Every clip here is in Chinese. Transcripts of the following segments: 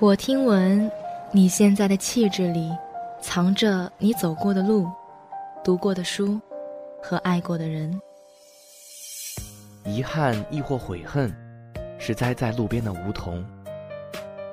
我听闻，你现在的气质里，藏着你走过的路、读过的书和爱过的人。遗憾亦或悔恨，是栽在路边的梧桐；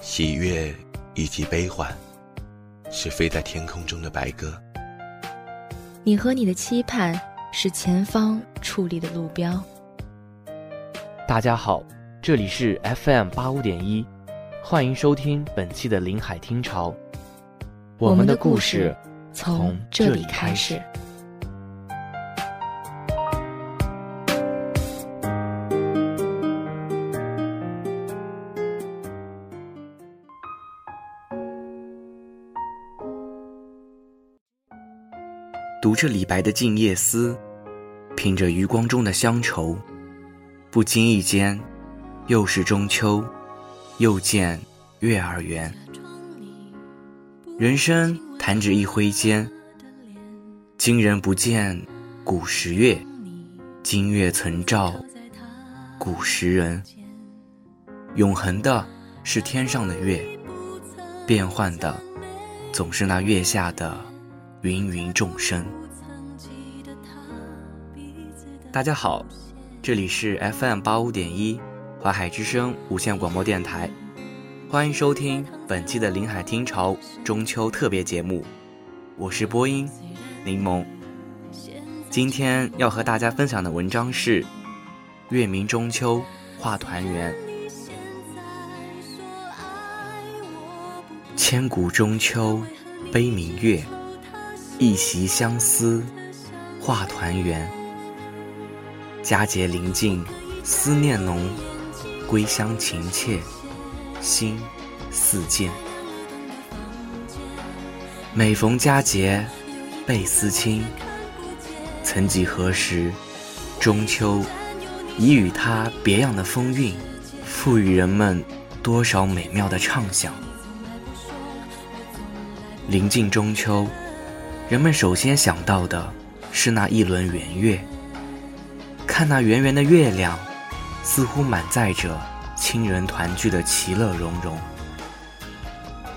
喜悦以及悲欢，是飞在天空中的白鸽。你和你的期盼，是前方矗立的路标。大家好，这里是 FM 八五点一。欢迎收听本期的临海听潮，我们的故事从这里开始。读着李白的《静夜思》，品着余光中的乡愁，不经意间，又是中秋。又见月儿圆，人生弹指一挥间。今人不见古时月，今月曾照古时人。永恒的是天上的月，变幻的总是那月下的芸芸众生。大家好，这里是 FM 八五点一。华海之声无线广播电台，欢迎收听本期的临海听潮中秋特别节目，我是播音柠檬。今天要和大家分享的文章是《月明中秋画团圆》，千古中秋悲明月，一袭相思画团圆。佳节临近，思念浓。归乡情切，心似箭。每逢佳节倍思亲。曾几何时，中秋已与它别样的风韵，赋予人们多少美妙的畅想。临近中秋，人们首先想到的是那一轮圆月。看那圆圆的月亮。似乎满载着亲人团聚的其乐融融，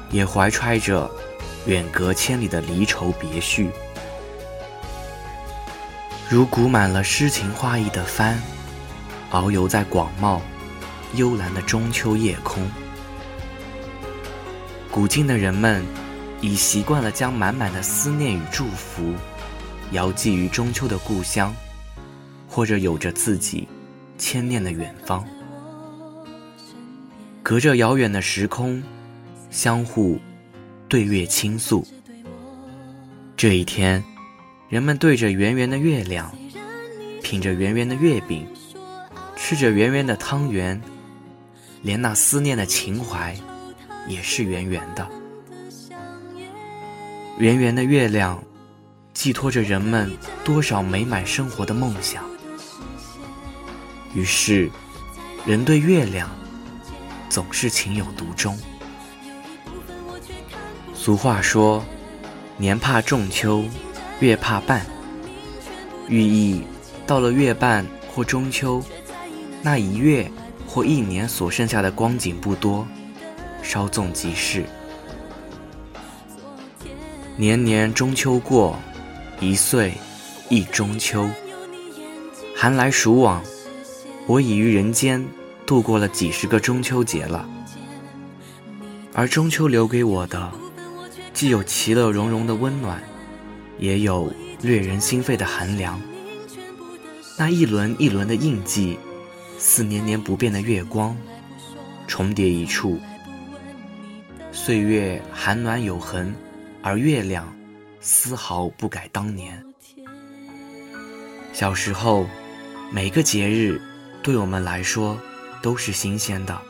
也怀揣着远隔千里的离愁别绪。如鼓满了诗情画意的帆，遨游在广袤幽蓝的中秋夜空。古今的人们已习惯了将满满的思念与祝福，遥寄于中秋的故乡，或者有着自己。牵念的远方，隔着遥远的时空，相互对月倾诉。这一天，人们对着圆圆的月亮，品着圆圆的月饼，吃着圆圆的汤圆，连那思念的情怀，也是圆圆的。圆圆的月亮，寄托着人们多少美满生活的梦想。于是，人对月亮总是情有独钟。俗话说：“年怕仲秋，月怕半。”寓意到了月半或中秋，那一月或一年所剩下的光景不多，稍纵即逝。年年中秋过，一岁一中秋。寒来暑往。我已于人间度过了几十个中秋节了，而中秋留给我的，既有其乐融融的温暖，也有掠人心肺的寒凉。那一轮一轮的印记，似年年不变的月光，重叠一处。岁月寒暖有痕，而月亮丝毫不改当年。小时候，每个节日。对我们来说，都是新鲜的。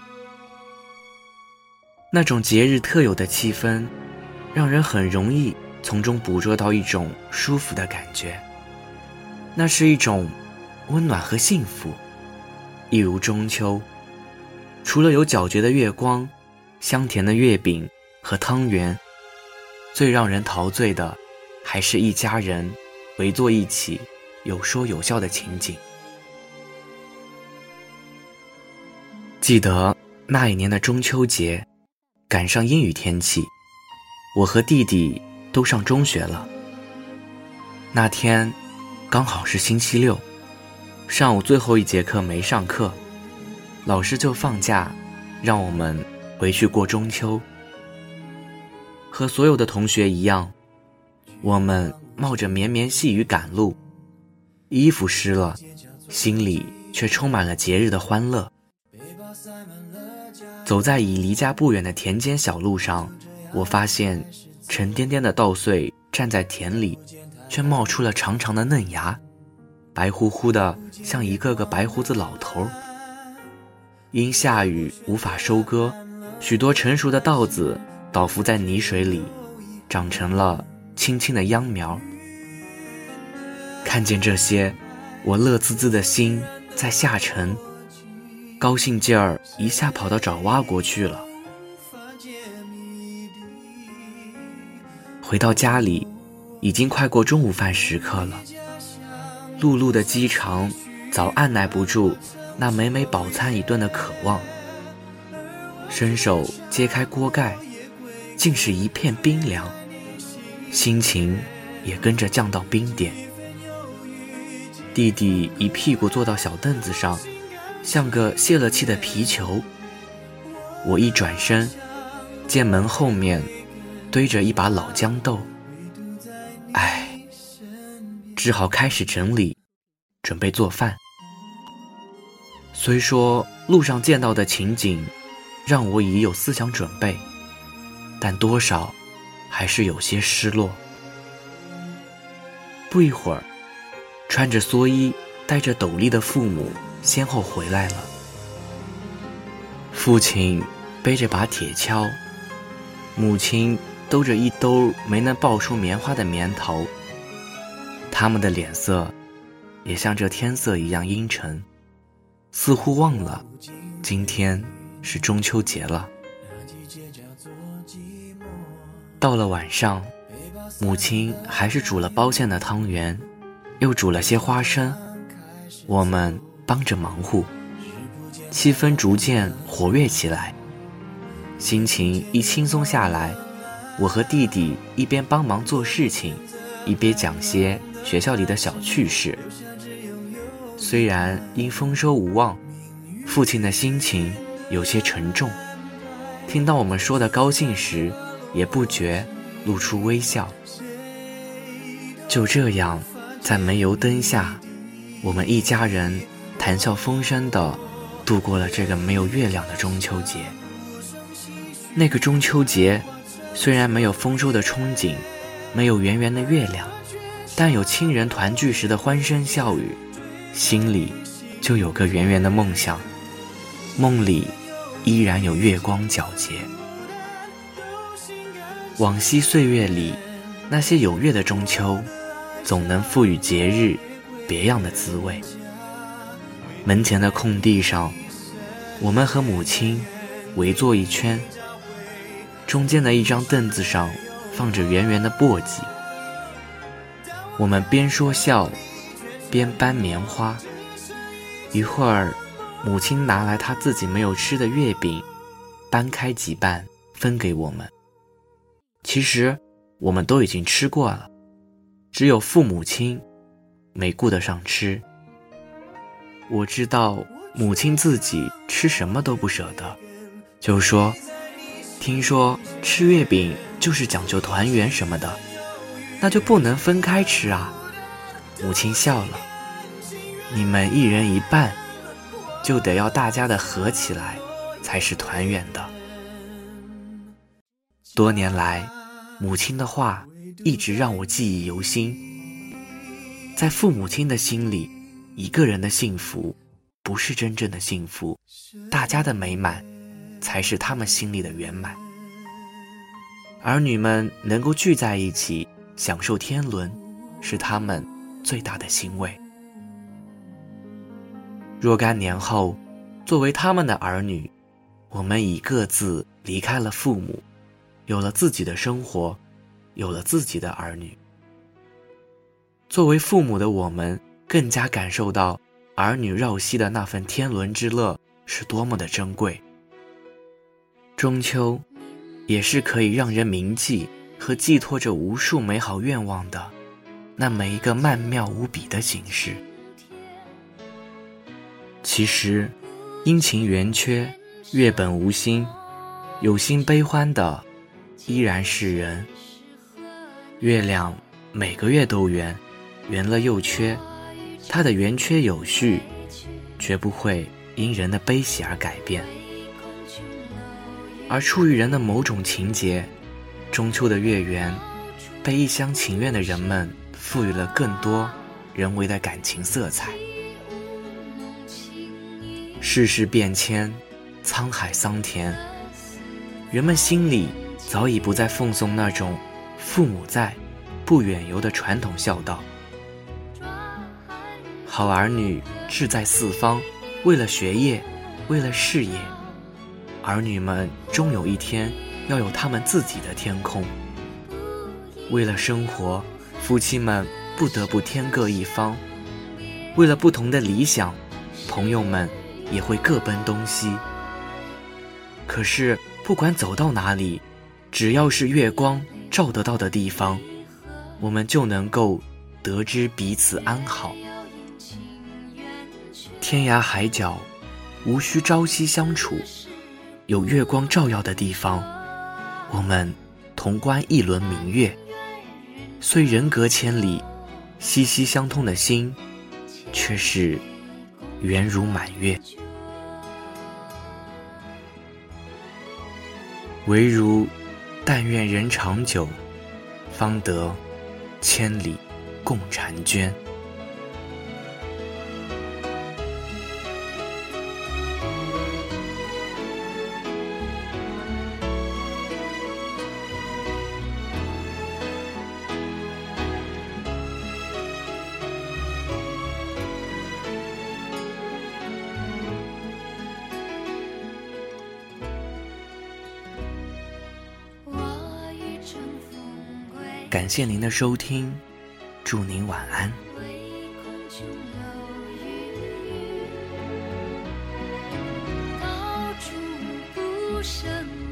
那种节日特有的气氛，让人很容易从中捕捉到一种舒服的感觉。那是一种温暖和幸福，一如中秋。除了有皎洁的月光、香甜的月饼和汤圆，最让人陶醉的，还是一家人围坐一起，有说有笑的情景。记得那一年的中秋节，赶上阴雨天气，我和弟弟都上中学了。那天刚好是星期六，上午最后一节课没上课，老师就放假，让我们回去过中秋。和所有的同学一样，我们冒着绵绵细雨赶路，衣服湿了，心里却充满了节日的欢乐。走在已离家不远的田间小路上，我发现沉甸甸的稻穗站在田里，却冒出了长长的嫩芽，白乎乎的，像一个个白胡子老头。因下雨无法收割，许多成熟的稻子倒伏在泥水里，长成了青青的秧苗。看见这些，我乐滋滋的心在下沉。高兴劲儿一下跑到爪哇国去了。回到家里，已经快过中午饭时刻了。碌碌的饥肠早按耐不住那每每饱餐一顿的渴望。伸手揭开锅盖，竟是一片冰凉，心情也跟着降到冰点。弟弟一屁股坐到小凳子上。像个泄了气的皮球。我一转身，见门后面堆着一把老豇豆，唉，只好开始整理，准备做饭。虽说路上见到的情景让我已有思想准备，但多少还是有些失落。不一会儿，穿着蓑衣、戴着斗笠的父母。先后回来了。父亲背着把铁锹，母亲兜着一兜没能爆出棉花的棉头。他们的脸色也像这天色一样阴沉，似乎忘了今天是中秋节了。到了晚上，母亲还是煮了包馅的汤圆，又煮了些花生，我们。帮着忙活，气氛逐渐活跃起来。心情一轻松下来，我和弟弟一边帮忙做事情，一边讲些学校里的小趣事。虽然因丰收无望，父亲的心情有些沉重，听到我们说的高兴时，也不觉露出微笑。就这样，在煤油灯下，我们一家人。谈笑风生地度过了这个没有月亮的中秋节。那个中秋节，虽然没有丰收的憧憬，没有圆圆的月亮，但有亲人团聚时的欢声笑语，心里就有个圆圆的梦想，梦里依然有月光皎洁。往昔岁月里，那些有月的中秋，总能赋予节日别样的滋味。门前的空地上，我们和母亲围坐一圈。中间的一张凳子上放着圆圆的簸箕。我们边说笑，边搬棉花。一会儿，母亲拿来她自己没有吃的月饼，掰开几瓣分给我们。其实我们都已经吃过了，只有父母亲没顾得上吃。我知道母亲自己吃什么都不舍得，就说：“听说吃月饼就是讲究团圆什么的，那就不能分开吃啊。”母亲笑了：“你们一人一半，就得要大家的合起来，才是团圆的。”多年来，母亲的话一直让我记忆犹新，在父母亲的心里。一个人的幸福，不是真正的幸福，大家的美满，才是他们心里的圆满。儿女们能够聚在一起享受天伦，是他们最大的欣慰。若干年后，作为他们的儿女，我们已各自离开了父母，有了自己的生活，有了自己的儿女。作为父母的我们。更加感受到儿女绕膝的那份天伦之乐是多么的珍贵。中秋，也是可以让人铭记和寄托着无数美好愿望的那么一个曼妙无比的形式。其实，阴晴圆缺，月本无心，有心悲欢的依然是人。月亮每个月都圆，圆了又缺，它的圆缺有序，绝不会因人的悲喜而改变。而出于人的某种情节，中秋的月圆，被一厢情愿的人们赋予了更多人为的感情色彩。世事变迁，沧海桑田，人们心里早已不再奉送那种。父母在，不远游的传统孝道。好儿女志在四方，为了学业，为了事业，儿女们终有一天要有他们自己的天空。为了生活，夫妻们不得不天各一方。为了不同的理想，朋友们也会各奔东西。可是不管走到哪里，只要是月光。照得到的地方，我们就能够得知彼此安好。天涯海角，无需朝夕相处，有月光照耀的地方，我们同观一轮明月。虽人隔千里，息息相通的心，却是圆如满月。唯如。但愿人长久，方得千里共婵娟。感谢您的收听，祝您晚安。不胜。